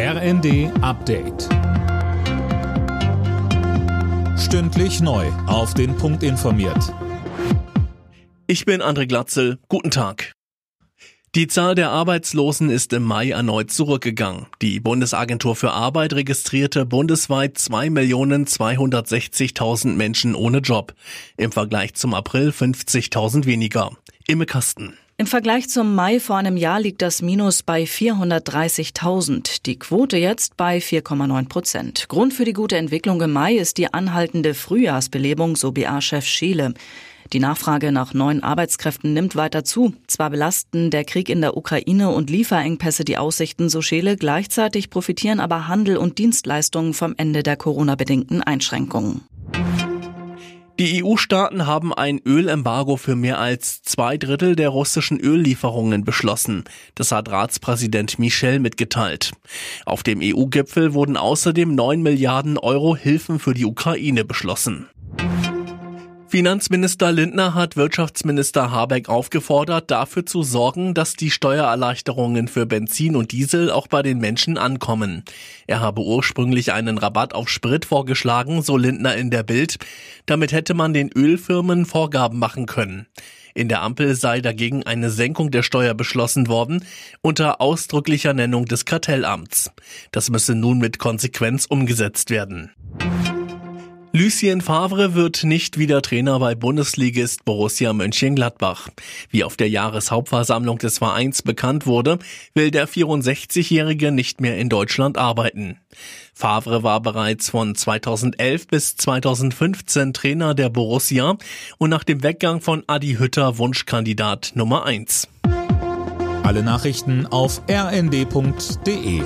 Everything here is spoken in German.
RND Update. Stündlich neu. Auf den Punkt informiert. Ich bin André Glatzel. Guten Tag. Die Zahl der Arbeitslosen ist im Mai erneut zurückgegangen. Die Bundesagentur für Arbeit registrierte bundesweit 2.260.000 Menschen ohne Job. Im Vergleich zum April 50.000 weniger. Imme Kasten. Im Vergleich zum Mai vor einem Jahr liegt das Minus bei 430.000. Die Quote jetzt bei 4,9 Prozent. Grund für die gute Entwicklung im Mai ist die anhaltende Frühjahrsbelebung, so BA-Chef Scheele. Die Nachfrage nach neuen Arbeitskräften nimmt weiter zu. Zwar belasten der Krieg in der Ukraine und Lieferengpässe die Aussichten, so Scheele, gleichzeitig profitieren aber Handel und Dienstleistungen vom Ende der Corona-bedingten Einschränkungen. Die EU-Staaten haben ein Ölembargo für mehr als zwei Drittel der russischen Öllieferungen beschlossen. Das hat Ratspräsident Michel mitgeteilt. Auf dem EU-Gipfel wurden außerdem 9 Milliarden Euro Hilfen für die Ukraine beschlossen. Finanzminister Lindner hat Wirtschaftsminister Habeck aufgefordert, dafür zu sorgen, dass die Steuererleichterungen für Benzin und Diesel auch bei den Menschen ankommen. Er habe ursprünglich einen Rabatt auf Sprit vorgeschlagen, so Lindner in der Bild. Damit hätte man den Ölfirmen Vorgaben machen können. In der Ampel sei dagegen eine Senkung der Steuer beschlossen worden, unter ausdrücklicher Nennung des Kartellamts. Das müsse nun mit Konsequenz umgesetzt werden. Lucien Favre wird nicht wieder Trainer bei Bundesligist Borussia Mönchengladbach. Wie auf der Jahreshauptversammlung des Vereins bekannt wurde, will der 64-Jährige nicht mehr in Deutschland arbeiten. Favre war bereits von 2011 bis 2015 Trainer der Borussia und nach dem Weggang von Adi Hütter Wunschkandidat Nummer 1. Alle Nachrichten auf rnd.de